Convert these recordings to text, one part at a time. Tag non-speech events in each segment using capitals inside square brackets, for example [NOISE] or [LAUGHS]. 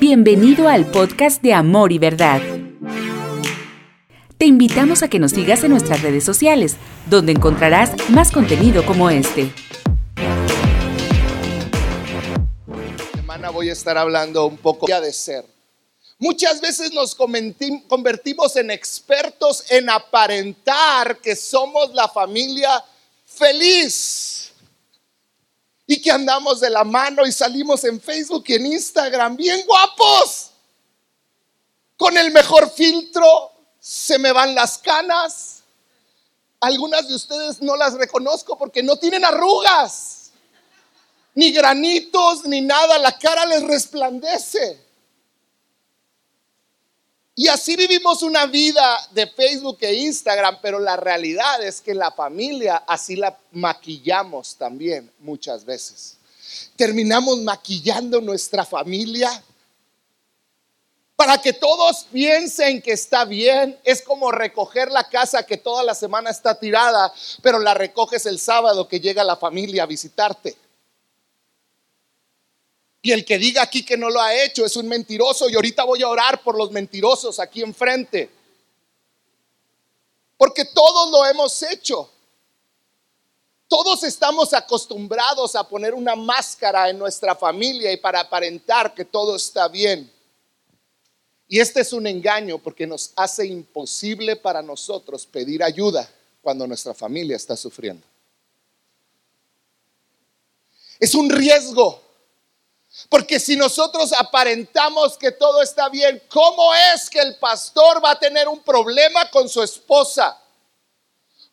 Bienvenido al podcast de Amor y Verdad. Te invitamos a que nos sigas en nuestras redes sociales, donde encontrarás más contenido como este. semana voy a estar hablando un poco de ser. Muchas veces nos convertimos en expertos en aparentar que somos la familia feliz y que andamos de la mano y salimos en Facebook y en Instagram bien guapos. Con el mejor filtro, se me van las canas. Algunas de ustedes no las reconozco porque no tienen arrugas, ni granitos, ni nada. La cara les resplandece. Y así vivimos una vida de Facebook e Instagram, pero la realidad es que la familia así la maquillamos también muchas veces. Terminamos maquillando nuestra familia para que todos piensen que está bien. Es como recoger la casa que toda la semana está tirada, pero la recoges el sábado que llega la familia a visitarte. Y el que diga aquí que no lo ha hecho es un mentiroso y ahorita voy a orar por los mentirosos aquí enfrente. Porque todos lo hemos hecho. Todos estamos acostumbrados a poner una máscara en nuestra familia y para aparentar que todo está bien. Y este es un engaño porque nos hace imposible para nosotros pedir ayuda cuando nuestra familia está sufriendo. Es un riesgo porque si nosotros aparentamos que todo está bien, ¿cómo es que el pastor va a tener un problema con su esposa?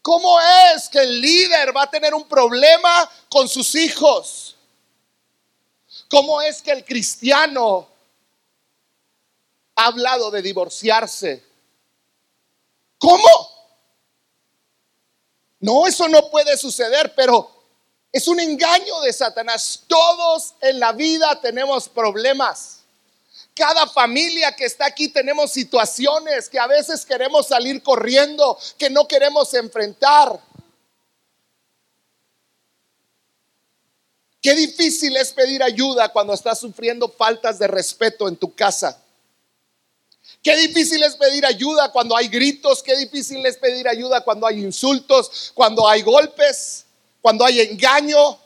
¿Cómo es que el líder va a tener un problema con sus hijos? ¿Cómo es que el cristiano ha hablado de divorciarse? ¿Cómo? No, eso no puede suceder, pero es un engaño de Satanás. Todos en la vida tenemos problemas. Cada familia que está aquí tenemos situaciones que a veces queremos salir corriendo, que no queremos enfrentar. Qué difícil es pedir ayuda cuando estás sufriendo faltas de respeto en tu casa. Qué difícil es pedir ayuda cuando hay gritos, qué difícil es pedir ayuda cuando hay insultos, cuando hay golpes cuando hay engaño,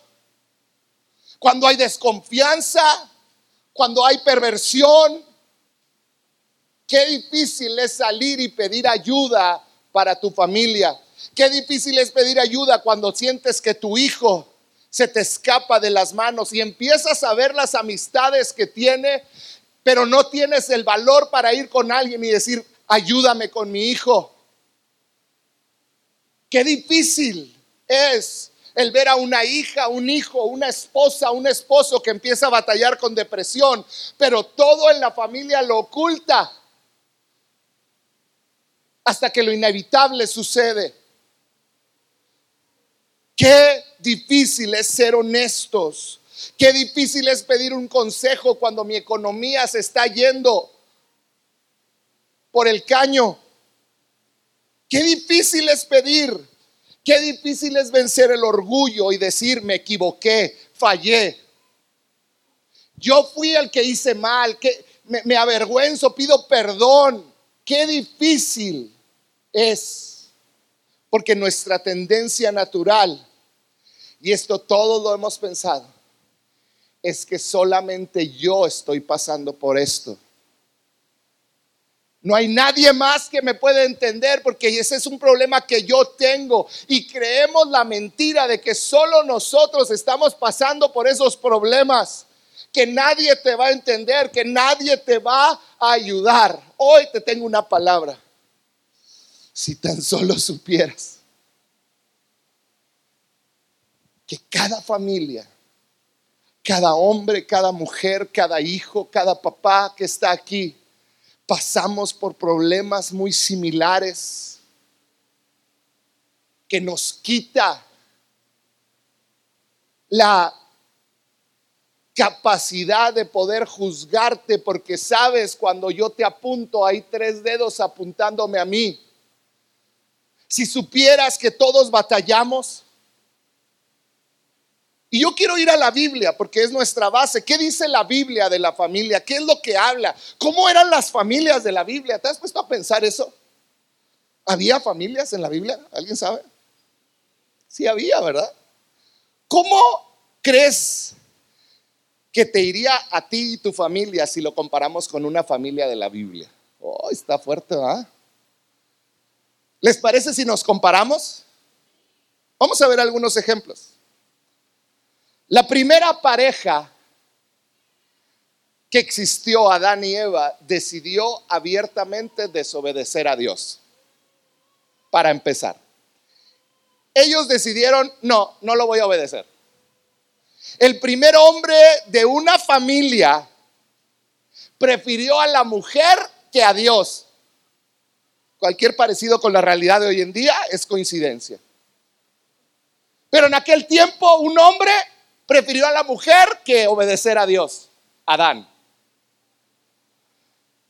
cuando hay desconfianza, cuando hay perversión. Qué difícil es salir y pedir ayuda para tu familia. Qué difícil es pedir ayuda cuando sientes que tu hijo se te escapa de las manos y empiezas a ver las amistades que tiene, pero no tienes el valor para ir con alguien y decir, ayúdame con mi hijo. Qué difícil es el ver a una hija, un hijo, una esposa, un esposo que empieza a batallar con depresión, pero todo en la familia lo oculta hasta que lo inevitable sucede. Qué difícil es ser honestos. Qué difícil es pedir un consejo cuando mi economía se está yendo por el caño. Qué difícil es pedir Qué difícil es vencer el orgullo y decir, me equivoqué, fallé. Yo fui el que hice mal, que me, avergüenzo, pido perdón. Qué difícil es. Porque nuestra tendencia natural, y esto todo lo hemos pensado, es que solamente yo estoy pasando por esto. No hay nadie más que me pueda entender porque ese es un problema que yo tengo y creemos la mentira de que solo nosotros estamos pasando por esos problemas, que nadie te va a entender, que nadie te va a ayudar. Hoy te tengo una palabra. Si tan solo supieras que cada familia, cada hombre, cada mujer, cada hijo, cada papá que está aquí, pasamos por problemas muy similares que nos quita la capacidad de poder juzgarte porque sabes cuando yo te apunto hay tres dedos apuntándome a mí. Si supieras que todos batallamos, Y yo quiero ir a la Biblia porque es nuestra base. ¿Qué dice la Biblia de la familia? ¿Qué es lo que habla? ¿Cómo eran las familias de la Biblia? ¿Te has puesto a pensar eso? ¿Había familias en la Biblia? ¿Alguien sabe? Sí había, ¿verdad? ¿Cómo crees que te iría a ti y tu familia si lo comparamos con una familia de la Biblia? Oh, está fuerte, ¿verdad? ¿Les parece si nos comparamos? Vamos a ver algunos ejemplos. La primera pareja que existió, Adán y Eva, decidió abiertamente desobedecer a Dios. Para empezar. Ellos decidieron, no, no lo voy a obedecer. El primer hombre de una familia prefirió a la mujer que a Dios. Cualquier parecido con la realidad de hoy en día es coincidencia. Pero en aquel tiempo un hombre prefirió a la mujer que obedecer a Dios, Adán.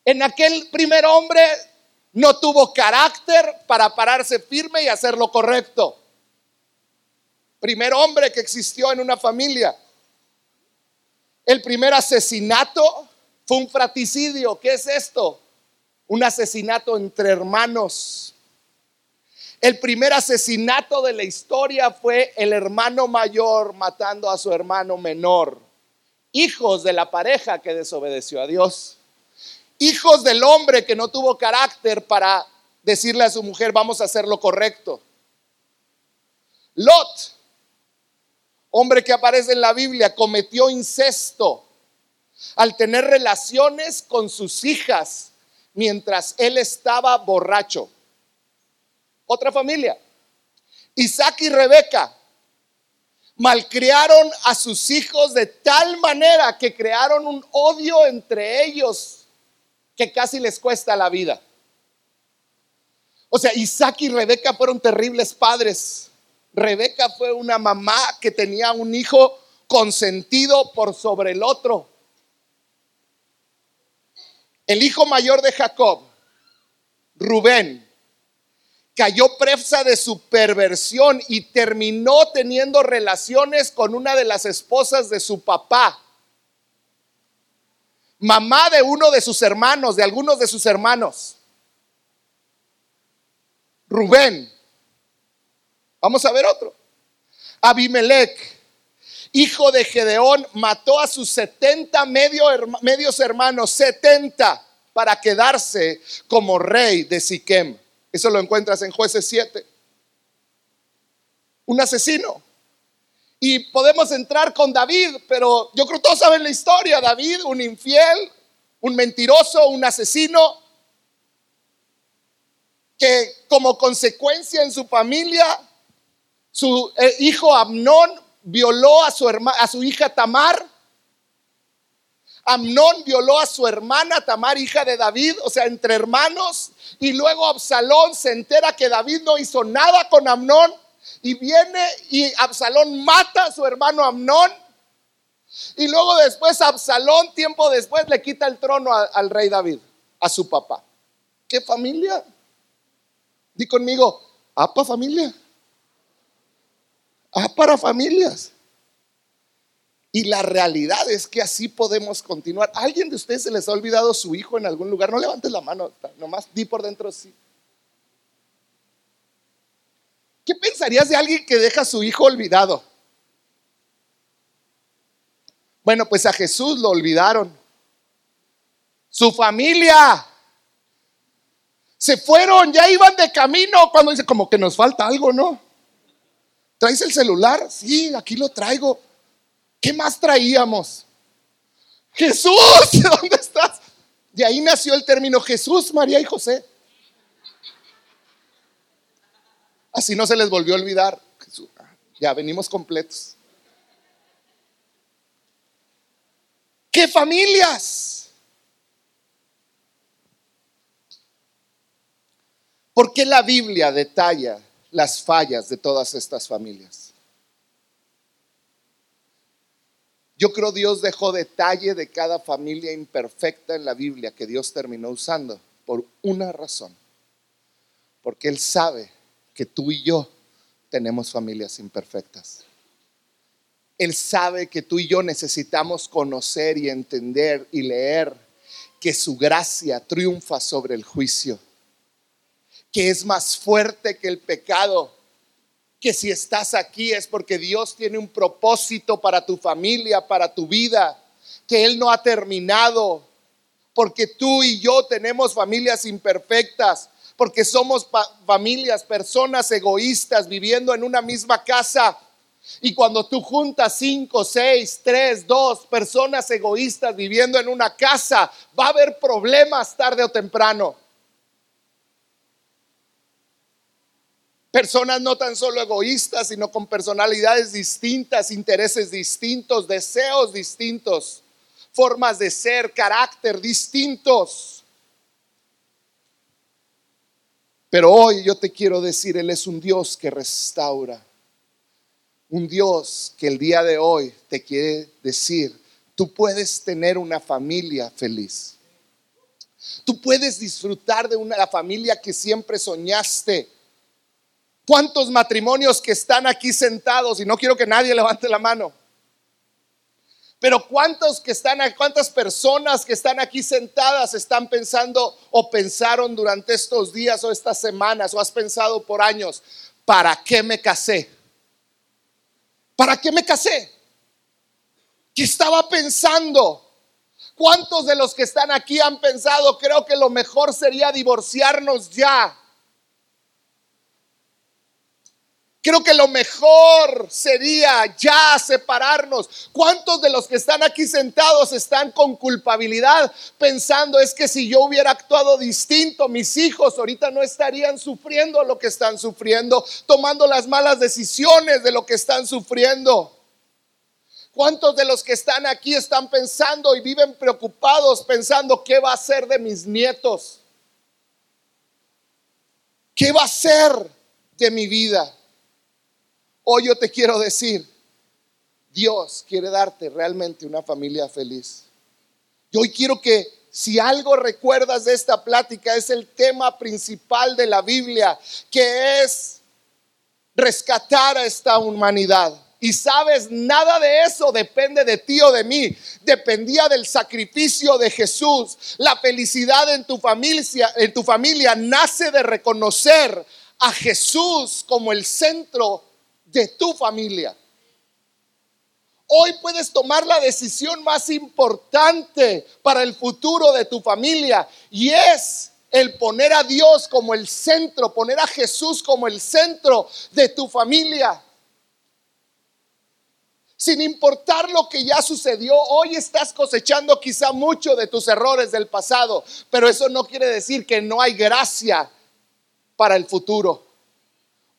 En aquel primer hombre no tuvo carácter para pararse firme y hacer lo correcto. Primer hombre que existió en una familia. El primer asesinato fue un fraticidio. ¿Qué es esto? Un asesinato entre hermanos. El primer asesinato de la historia fue el hermano mayor matando a su hermano menor. Hijos de la pareja que desobedeció a Dios. Hijos del hombre que no tuvo carácter para decirle a su mujer, vamos a hacer lo correcto. Lot, hombre que aparece en la Biblia, cometió incesto al tener relaciones con sus hijas mientras él estaba borracho. Otra familia. Isaac y Rebeca malcriaron a sus hijos de tal manera que crearon un odio entre ellos que casi les cuesta la vida. O sea, Isaac y Rebeca fueron terribles padres. Rebeca fue una mamá que tenía un hijo consentido por sobre el otro. El hijo mayor de Jacob, Rubén, cayó presa de su perversión y terminó teniendo relaciones con una de las esposas de su papá. Mamá de uno de sus hermanos, de algunos de sus hermanos. Rubén. Vamos a ver otro. Abimelech, hijo de Gedeón, mató a sus 70 medios hermanos, 70, para quedarse como rey de Siquem. Eso lo encuentras en jueces 7. Un asesino. Y podemos entrar con David, pero yo creo que todos saben la historia. David, un infiel, un mentiroso, un asesino, que como consecuencia en su familia, su eh, hijo Amnón violó a su, a su hija Tamar Amnón violó a su hermana Tamar, hija de David, o sea, entre hermanos, y luego Absalón se entera que David no hizo nada con Amnón, y viene y Absalón mata a su hermano Amnón, y luego después Absalón, tiempo después, le quita el trono al rey David, a su papá. ¿Qué familia? Di conmigo, apa familia. Ah, para familias. Y la realidad es que así podemos continuar. ¿Alguien de ustedes se les ha olvidado su hijo en algún lugar? No levantes la mano, nomás di por dentro sí. ¿Qué pensarías de alguien que deja a su hijo olvidado? Bueno, pues a Jesús lo olvidaron. Su familia. Se fueron, ya iban de camino cuando dice como que nos falta algo, ¿no? ¿Traes el celular? Sí, aquí lo traigo. ¿Qué más traíamos? Jesús, ¿dónde estás? De ahí nació el término Jesús, María y José. Así no se les volvió a olvidar. Ya venimos completos. ¿Qué familias? ¿Por qué la Biblia detalla las fallas de todas estas familias? Yo creo Dios dejó detalle de cada familia imperfecta en la Biblia que Dios terminó usando por una razón. Porque Él sabe que tú y yo tenemos familias imperfectas. Él sabe que tú y yo necesitamos conocer y entender y leer que su gracia triunfa sobre el juicio, que es más fuerte que el pecado, que si estás aquí es porque Dios tiene un propósito para tu familia, para tu vida, que Él no ha terminado, porque tú y yo tenemos familias imperfectas, porque somos familias, personas egoístas viviendo en una misma casa. Y cuando tú juntas cinco, seis, tres, dos personas egoístas viviendo en una casa, va a haber problemas tarde o temprano. Personas no tan solo egoístas, sino con personalidades distintas, intereses distintos, deseos distintos, formas de ser, carácter distintos. Pero hoy yo te quiero decir, Él es un Dios que restaura. Un Dios que el día de hoy te quiere decir, tú puedes tener una familia feliz. Tú puedes disfrutar de una familia que siempre soñaste ¿Cuántos matrimonios que están aquí sentados? Y no quiero que nadie [LAUGHS] levante la mano. Pero cuántos que están, cuántas personas que están aquí sentadas están pensando o pensaron durante estos días o estas semanas o has pensado por años, ¿para qué me casé? ¿Para qué me casé? ¿Qué estaba pensando? ¿Cuántos de los que están aquí han pensado, creo que lo mejor sería divorciarnos ya? Creo que lo mejor sería ya separarnos. ¿Cuántos de los que están aquí sentados están con culpabilidad pensando es que si yo hubiera actuado distinto, mis hijos ahorita no estarían sufriendo lo que están sufriendo, tomando las malas decisiones de lo que están sufriendo? ¿Cuántos de los que están aquí están pensando y viven preocupados pensando qué va a ser de mis nietos? ¿Qué va a ser de mi vida? Hoy yo te quiero decir, Dios quiere darte realmente una familia feliz. Y hoy quiero que si algo recuerdas de esta plática es el tema principal de la Biblia, que es rescatar a esta humanidad. Y sabes, nada de eso depende de ti o de mí. Dependía del sacrificio de Jesús. La felicidad en tu familia, en tu familia nace de reconocer a Jesús como el centro de tu familia. Hoy puedes tomar la decisión más importante para el futuro de tu familia y es el poner a Dios como el centro, poner a Jesús como el centro de tu familia. Sin importar lo que ya sucedió, hoy estás cosechando quizá mucho de tus errores del pasado, pero eso no quiere decir que no hay gracia para el futuro.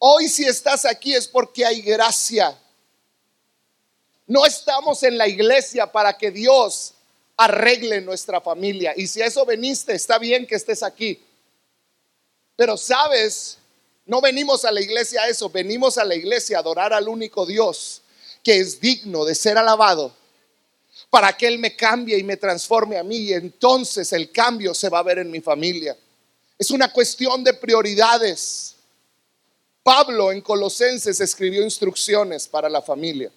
Hoy si estás aquí es porque hay gracia. No estamos en la iglesia para que Dios arregle nuestra familia. Y si a eso veniste, está bien que estés aquí. Pero sabes, no venimos a la iglesia a eso, venimos a la iglesia a adorar al único Dios que es digno de ser alabado para que Él me cambie y me transforme a mí y entonces el cambio se va a ver en mi familia. Es una cuestión de prioridades. Pablo en Colosenses escribió instrucciones para la familia.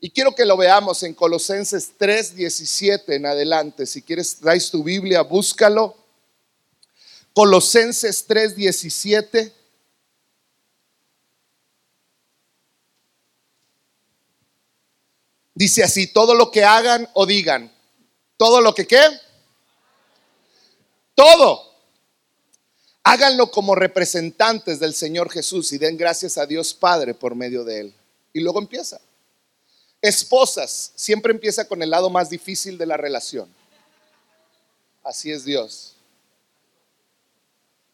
Y quiero que lo veamos en Colosenses 3:17 en adelante. Si quieres, traes tu Biblia, búscalo. Colosenses 3:17. Dice así, todo lo que hagan o digan, todo lo que qué, todo Háganlo como representantes del Señor Jesús y den gracias a Dios Padre por medio de Él. Y luego empieza. Esposas, siempre empieza con el lado más difícil de la relación. Así es Dios.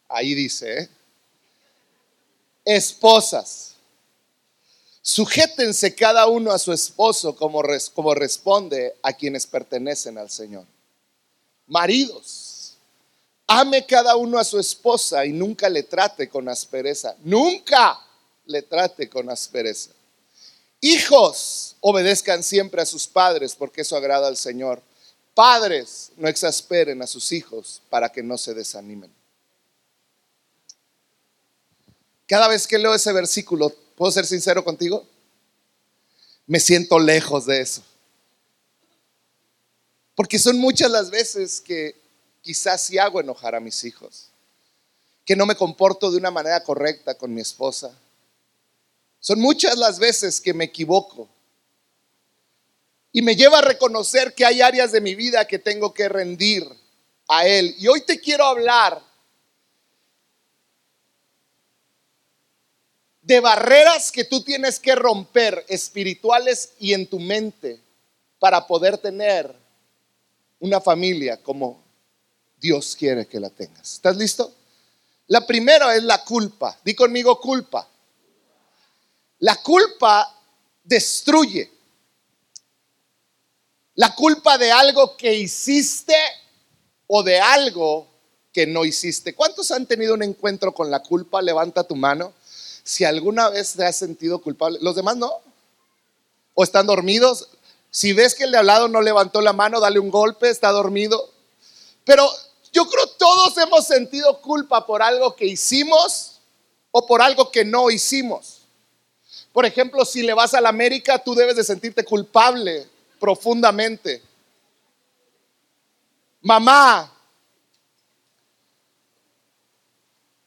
Ahí dice, ¿eh? esposas, sujétense cada uno a su esposo como, como responde a quienes pertenecen al Señor. Maridos, Ame cada uno a su esposa y nunca le trate con aspereza. Nunca le trate con aspereza. Hijos, obedezcan siempre a sus padres porque eso agrada al Señor. Padres, no exasperen a sus hijos para que no se desanimen. Cada vez que leo ese versículo, ¿puedo ser sincero contigo? me siento lejos de eso. Porque son muchas las veces que quizás sí hago enojar a mis hijos, que no me comporto de una manera correcta con mi esposa. Son muchas las veces que me equivoco. Y me lleva a reconocer que hay áreas de mi vida que tengo que rendir a Él. Y hoy te quiero hablar de barreras que tú tienes que romper espirituales y en tu mente para poder tener una familia como Dios quiere que la tengas. ¿Estás listo? La primera es la culpa. Di conmigo culpa. La culpa destruye. La culpa de algo que hiciste o de algo que no hiciste. ¿Cuántos han tenido un encuentro con la culpa? Levanta tu mano si alguna vez te has sentido culpable. Los demás no. O están dormidos. Si ves que el de al lado no levantó la mano, dale un golpe, está dormido. Pero yo creo todos hemos sentido culpa por algo que hicimos o por algo que no hicimos. Por ejemplo, si le vas a la América, tú debes de sentirte culpable profundamente. Mamá,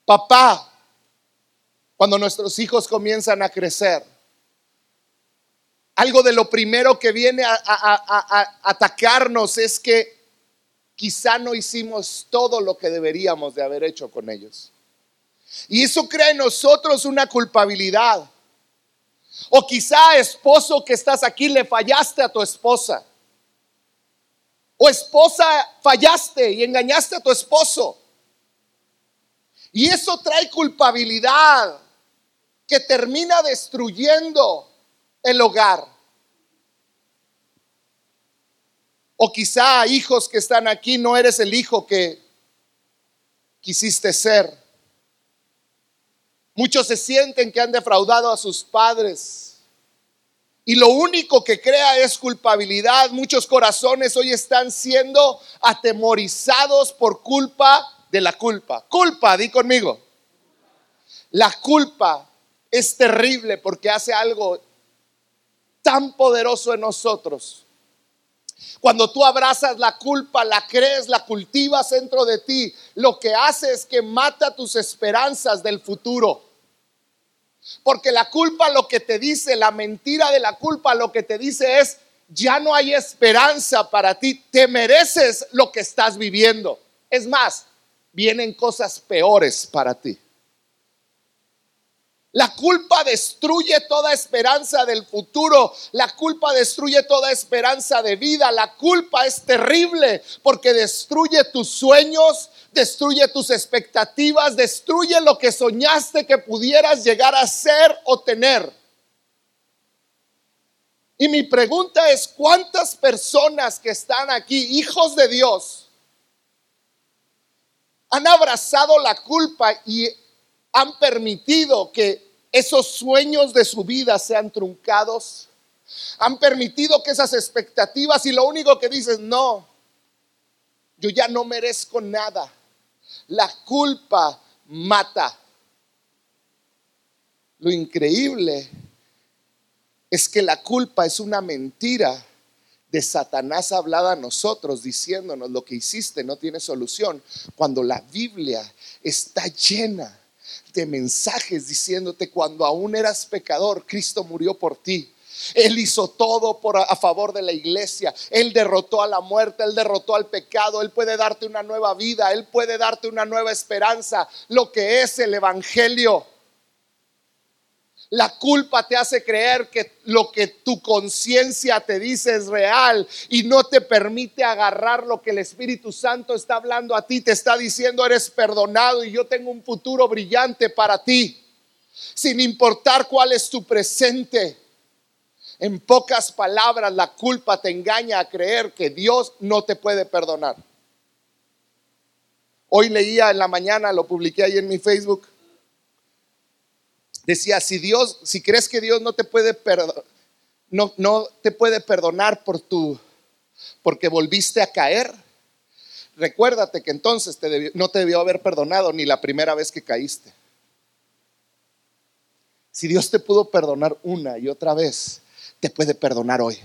papá, cuando nuestros hijos comienzan a crecer. Algo de lo primero que viene a, atacarnos es que quizá no hicimos todo lo que deberíamos de haber hecho con ellos. Y eso crea en nosotros una culpabilidad. O quizá esposo que estás aquí le fallaste a tu esposa. O esposa fallaste y engañaste a tu esposo. Y eso trae culpabilidad que termina destruyendo el hogar. O quizá hijos que están aquí, no eres el hijo que quisiste ser. Muchos se sienten que han defraudado a sus padres. Y lo único que crea es culpabilidad. Muchos corazones hoy están siendo atemorizados por culpa de la culpa. Culpa, di conmigo. La culpa es terrible porque hace algo tan poderoso en nosotros. Cuando tú abrazas la culpa, la crees, la cultivas dentro de ti, lo que hace es que mata tus esperanzas del futuro. Porque la culpa lo que te dice, la mentira de la culpa lo que te dice es, ya no hay esperanza para ti, te mereces lo que estás viviendo. Es más, vienen cosas peores para ti. La culpa destruye toda esperanza del futuro. La culpa destruye toda esperanza de vida. La culpa es terrible porque destruye tus sueños, destruye tus expectativas, destruye lo que soñaste que pudieras llegar a ser o tener. Y mi pregunta es, ¿cuántas personas que están aquí, hijos de Dios, han abrazado la culpa y han permitido que esos sueños de su vida sean truncados. Han permitido que esas expectativas y lo único que dices, no, yo ya no merezco nada. La culpa mata. Lo increíble es que la culpa es una mentira de Satanás hablada a nosotros diciéndonos lo que hiciste no tiene solución, cuando la Biblia está llena de mensajes diciéndote cuando aún eras pecador, Cristo murió por ti. Él hizo todo por, a favor de la iglesia. Él derrotó a la muerte, Él derrotó al pecado. Él puede darte una nueva vida, Él puede darte una nueva esperanza, lo que es el Evangelio. La culpa te hace creer que lo que tu conciencia te dice es real y no te permite agarrar lo que el Espíritu Santo está hablando a ti. Te está diciendo, eres perdonado y yo tengo un futuro brillante para ti, sin importar cuál es tu presente. En pocas palabras, la culpa te engaña a creer que Dios no te puede perdonar. Hoy leía en la mañana, lo publiqué ahí en mi Facebook Decía, si Dios, si crees que Dios no te puede perdonar, no, no te puede perdonar por tu, porque volviste a caer, recuérdate que entonces no te debió haber perdonado ni la primera vez que caíste. Si Dios te pudo perdonar una y otra vez, te puede perdonar hoy.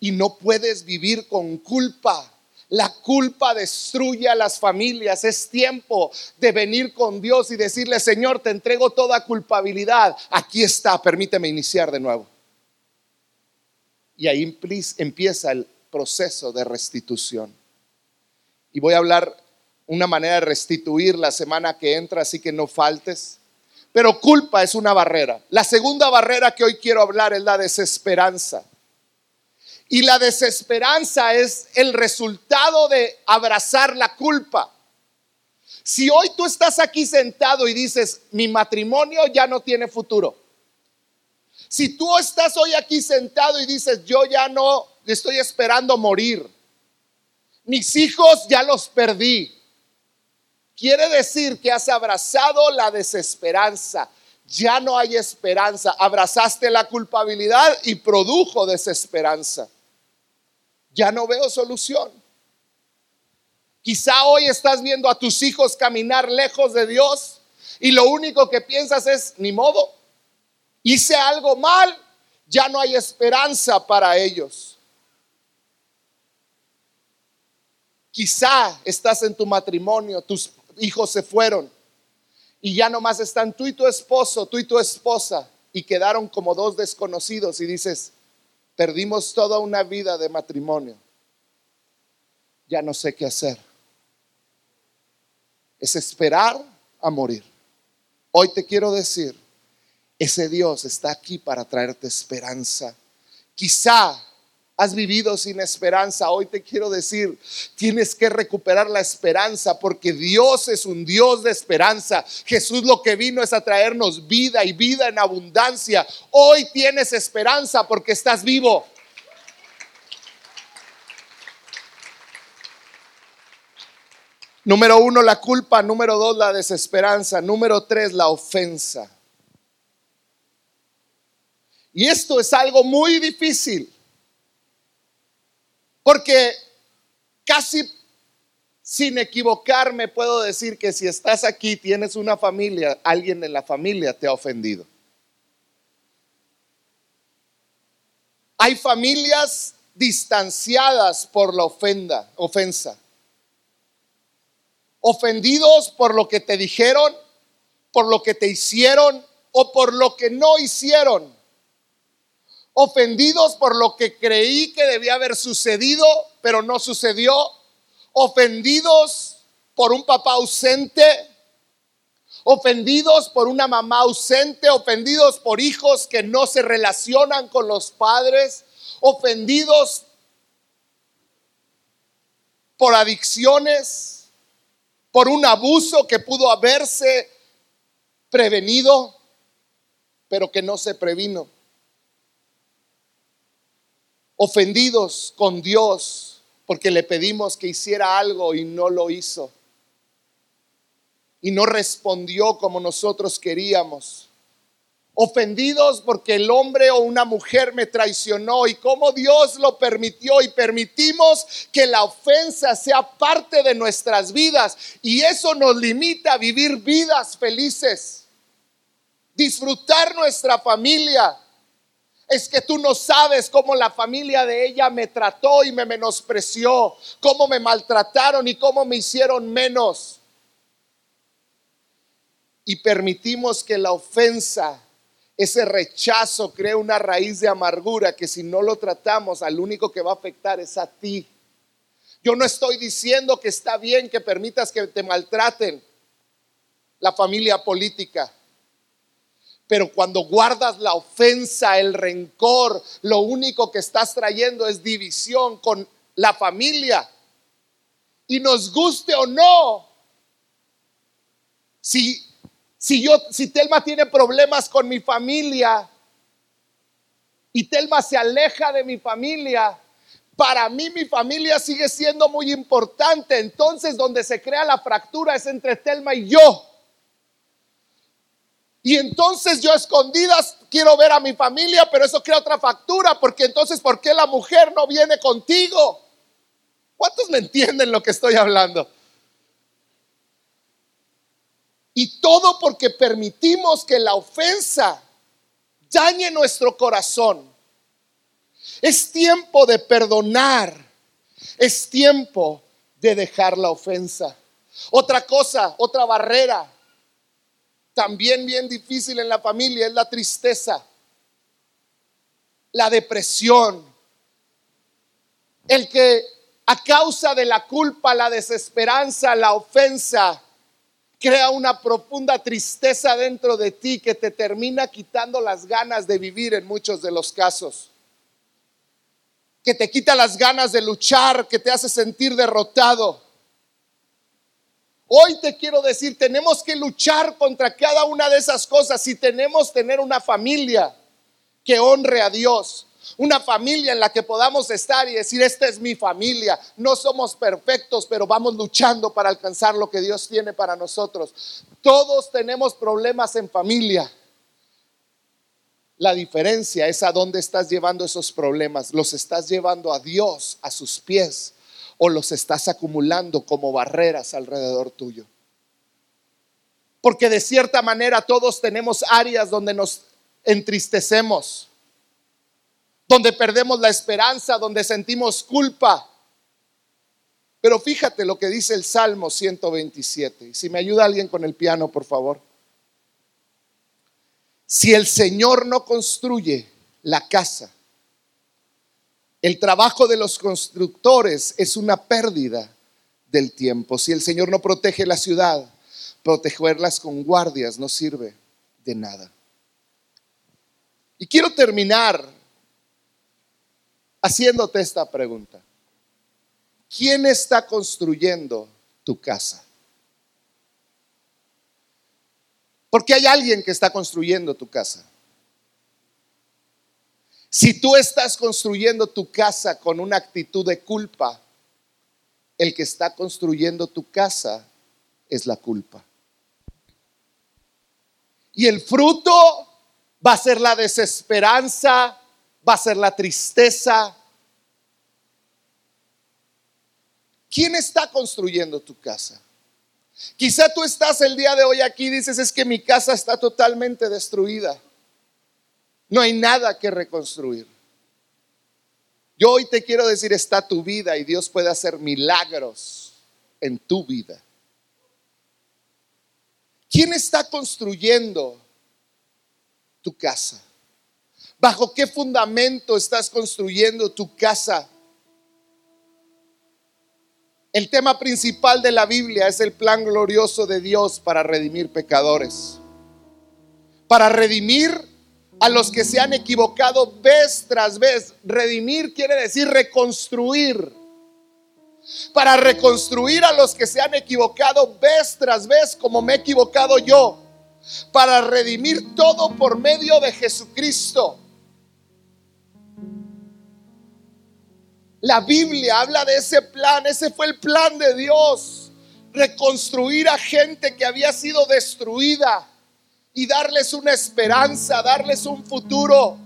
Y no puedes vivir con culpa. La culpa destruye a las familias. Es tiempo de venir con Dios y decirle, Señor, te entrego toda culpabilidad. Aquí está, permíteme iniciar de nuevo. Y ahí empieza el proceso de restitución. Y voy a hablar una manera de restituir la semana que entra, así que no faltes. Pero culpa es una barrera. La segunda barrera que hoy quiero hablar es la desesperanza. Y la desesperanza es el resultado de abrazar la culpa. Si hoy tú estás aquí sentado y dices, mi matrimonio ya no tiene futuro. Si tú estás hoy aquí sentado y dices, yo ya no estoy esperando morir. Mis hijos ya los perdí. Quiere decir que has abrazado la desesperanza. Ya no hay esperanza. Abrazaste la culpabilidad y produjo desesperanza ya no veo solución. Quizá hoy estás viendo a tus hijos caminar lejos de Dios y lo único que piensas es, ni modo, hice algo mal, ya no hay esperanza para ellos. Quizá estás en tu matrimonio, tus hijos se fueron y ya nomás están tú y tu esposo, tú y tu esposa y quedaron como dos desconocidos y dices, Perdimos toda una vida de matrimonio. Ya no sé qué hacer. Es esperar a morir. Hoy te quiero decir, ese Dios está aquí para traerte esperanza. Quizá has vivido sin esperanza, hoy te quiero decir, tienes que recuperar la esperanza porque Dios es un Dios de esperanza. Jesús lo que vino es a traernos vida y vida en abundancia. Hoy tienes esperanza porque estás vivo. Número uno, la culpa. Número dos, la desesperanza. Número tres, la ofensa. Y esto es algo muy difícil. Porque casi sin equivocarme puedo decir que si estás aquí, tienes una familia, alguien en la familia te ha ofendido. Hay familias distanciadas por la ofenda, ofensa. Ofendidos por lo que te dijeron, por lo que te hicieron o por lo que no hicieron ofendidos por lo que creí que debía haber sucedido, pero no sucedió, ofendidos por un papá ausente, ofendidos por una mamá ausente, ofendidos por hijos que no se relacionan con los padres, ofendidos por adicciones, por un abuso que pudo haberse prevenido, pero que no se previno ofendidos con Dios porque le pedimos que hiciera algo y no lo hizo. Y no respondió como nosotros queríamos. Ofendidos porque el hombre o una mujer me traicionó. Y como Dios lo permitió y permitimos que la ofensa sea parte de nuestras vidas. Y eso nos limita a vivir vidas felices, disfrutar nuestra familia, es que tú no sabes cómo la familia de ella me trató y me menospreció, cómo me maltrataron y cómo me hicieron menos. Y permitimos que la ofensa, ese rechazo, cree una raíz de amargura que si no lo tratamos, al único que va a afectar es a ti. Yo no estoy diciendo que está bien que permitas que te maltraten la familia política. Pero cuando guardas la ofensa, el rencor, lo único que estás trayendo es división con la familia. Y nos guste o no, si, si yo, si Telma tiene problemas con mi familia y Telma se aleja de mi familia, para mí mi familia sigue siendo muy importante. Entonces donde se crea la fractura es entre Telma y yo. Y entonces yo escondidas quiero ver a mi familia, pero eso crea otra factura, porque entonces, ¿por qué la mujer no viene contigo? ¿Cuántos me entienden lo que estoy hablando? Y todo porque permitimos que la ofensa dañe nuestro corazón. Es tiempo de perdonar. Es tiempo de dejar la ofensa. Otra cosa, otra barrera, también bien difícil en la familia, es la tristeza, la depresión, el que a causa de la culpa, la desesperanza, la ofensa, crea una profunda tristeza dentro de ti que te termina quitando las ganas de vivir en muchos de los casos. Que te quita las ganas de luchar, que te hace sentir derrotado. Hoy te quiero decir, tenemos que luchar contra cada una de esas cosas si tenemos tener una familia que honre a Dios, una familia en la que podamos estar y decir, esta es mi familia. No somos perfectos, pero vamos luchando para alcanzar lo que Dios tiene para nosotros. Todos tenemos problemas en familia. La diferencia es a dónde estás llevando esos problemas. ¿Los estás llevando a Dios, a sus pies, o los estás acumulando como barreras alrededor tuyo? Porque de cierta manera todos tenemos áreas donde nos entristecemos donde perdemos la esperanza, donde sentimos culpa. Pero fíjate lo que dice el Salmo 127. Si me ayuda alguien con el piano, por favor. Si el Señor no construye la casa, el trabajo de los constructores es una pérdida del tiempo. Si el Señor no protege la ciudad, protegerlas con guardias no sirve de nada. Y quiero terminar haciéndote esta pregunta. ¿Quién está construyendo tu casa? Porque hay alguien que está construyendo tu casa. Si tú estás construyendo tu casa con una actitud de culpa, el que está construyendo tu casa es la culpa. Y el fruto va a ser la desesperanza, va a ser la tristeza. ¿Quién está construyendo tu casa? Quizá tú estás el día de hoy aquí y dices, es que mi casa está totalmente destruida. No hay nada que reconstruir. Yo hoy te quiero decir, está tu vida y Dios puede hacer milagros en tu vida. ¿Quién está construyendo tu casa? ¿Bajo qué fundamento estás construyendo tu casa? El tema principal de la Biblia es el plan glorioso de Dios para redimir pecadores. Para redimir a los que se han equivocado vez tras vez. Redimir quiere decir reconstruir. Para reconstruir a los que se han equivocado vez tras vez como me he equivocado yo. Para redimir todo por medio de Jesucristo. La Biblia habla de ese plan, ese fue el plan de Dios, reconstruir a gente que había sido destruida y darles una esperanza, darles un futuro.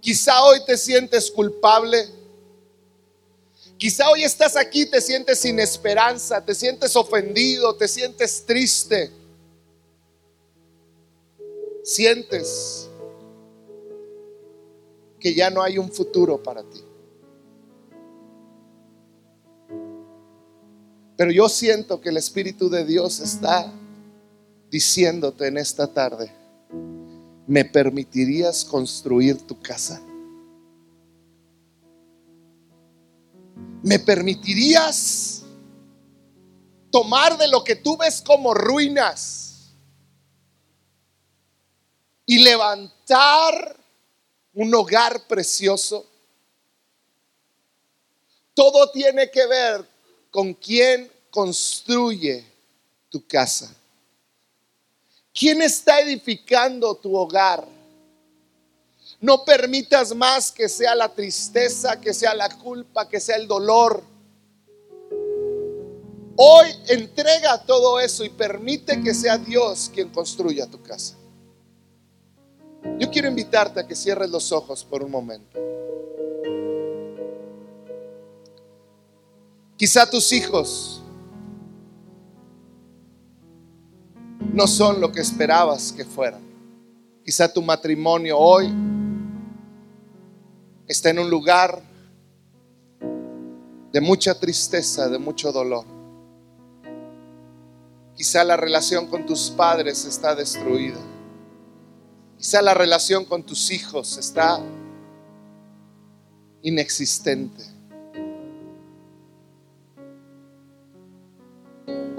Quizá hoy te sientes culpable. Quizá hoy estás aquí, te sientes sin esperanza, te sientes ofendido, te sientes triste. Sientes que ya no hay un futuro para ti. Pero yo siento que el Espíritu de Dios está diciéndote en esta tarde, ¿me permitirías construir tu casa? ¿Me permitirías tomar de lo que tú ves como ruinas y levantar un hogar precioso. Todo tiene que ver con quién construye tu casa. ¿Quién está edificando tu hogar? No permitas más que sea la tristeza, que sea la culpa, que sea el dolor. Hoy entrega todo eso y permite que sea Dios quien construya tu casa. Yo quiero invitarte a que cierres los ojos por un momento. Quizá tus hijos no son lo que esperabas que fueran. Quizá tu matrimonio hoy está en un lugar de mucha tristeza, de mucho dolor. Quizá la relación con tus padres está destruida. Quizá la relación con tus hijos está inexistente.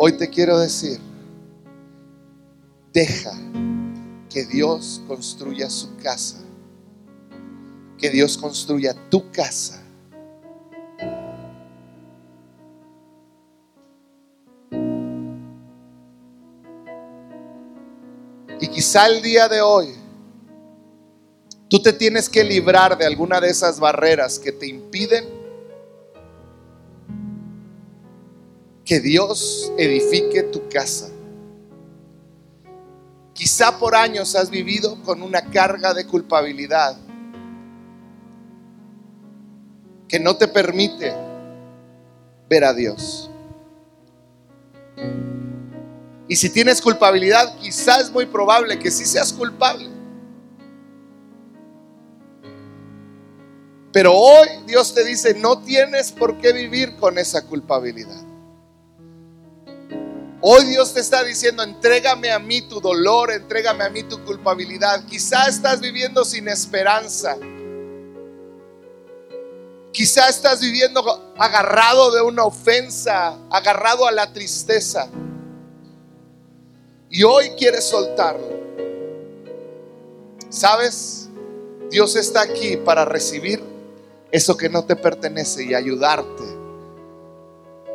Hoy te quiero decir, deja que Dios construya su casa, que Dios construya tu casa. Y quizá el día de hoy tú te tienes que librar de alguna de esas barreras que te impiden que Dios edifique tu casa. Quizá por años has vivido con una carga de culpabilidad que no te permite ver a Dios. Y si tienes culpabilidad, quizás es muy probable que sí seas culpable. Pero hoy Dios te dice, no tienes por qué vivir con esa culpabilidad. Hoy Dios te está diciendo, entrégame a mí tu dolor, entrégame a mí tu culpabilidad. Quizá estás viviendo sin esperanza. Quizá estás viviendo agarrado de una ofensa, agarrado a la tristeza. Y hoy quieres soltarlo. ¿Sabes? Dios está aquí para recibir eso que no te pertenece y ayudarte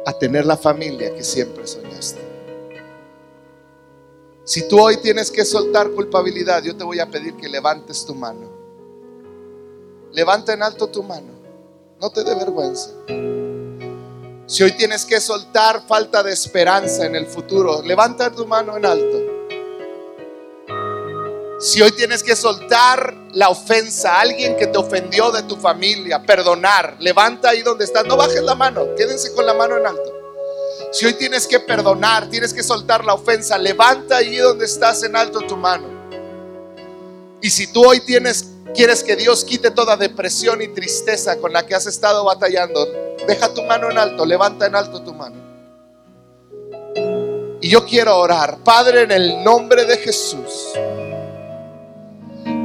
a tener la familia que siempre soñaste. Si tú hoy tienes que soltar culpabilidad, yo te voy a pedir que levantes tu mano. Levanta en alto tu mano. No te dé vergüenza. Si hoy tienes que soltar falta de esperanza en el futuro, levanta tu mano en alto. Si hoy tienes que soltar la ofensa alguien que te ofendió de tu familia, perdonar, levanta ahí donde estás. No bajes la mano, quédense con la mano en alto. Si hoy tienes que perdonar, tienes que soltar la ofensa, levanta allí donde estás en alto tu mano. Y si tú hoy tienes quieres que Dios quite toda depresión y tristeza con la que has estado batallando, deja tu mano en alto, levanta en alto tu mano. Y yo quiero orar, Padre, en el nombre de Jesús.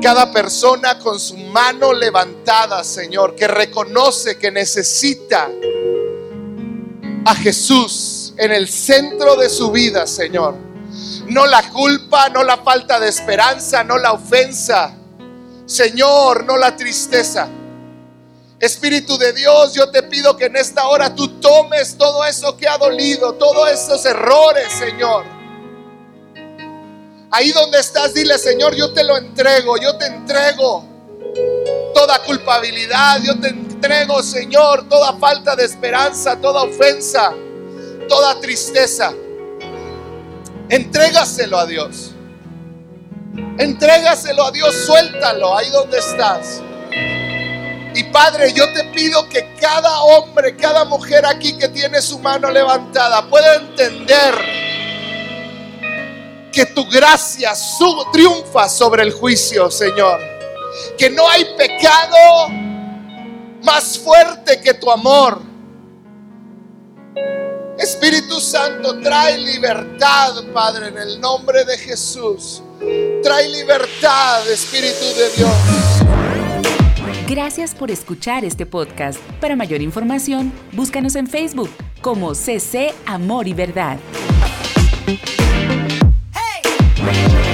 Cada persona con su mano levantada, Señor, que reconoce que necesita a Jesús en el centro de su vida, Señor. No la culpa, no la falta de esperanza, no la ofensa. Señor, no la tristeza. Espíritu de Dios, yo te pido que en esta hora tú tomes todo eso que ha dolido, todos esos errores, Señor. Ahí donde estás, dile, Señor, yo te lo entrego, yo te entrego toda culpabilidad, yo te entrego, Señor, toda falta de esperanza, toda ofensa toda tristeza. Entrégaselo a Dios. Entrégaselo a Dios, suéltalo ahí donde estás. Y Padre, yo te pido que cada hombre, cada mujer aquí que tiene su mano levantada pueda entender que tu gracia triunfa sobre el juicio, Señor. Que no hay pecado más fuerte que tu amor. Espíritu Santo, trae libertad, Padre, en el nombre de Jesús. Trae libertad, Espíritu de Dios. Gracias por escuchar este podcast. Para mayor información, búscanos en Facebook como CC Amor y Verdad. Hey.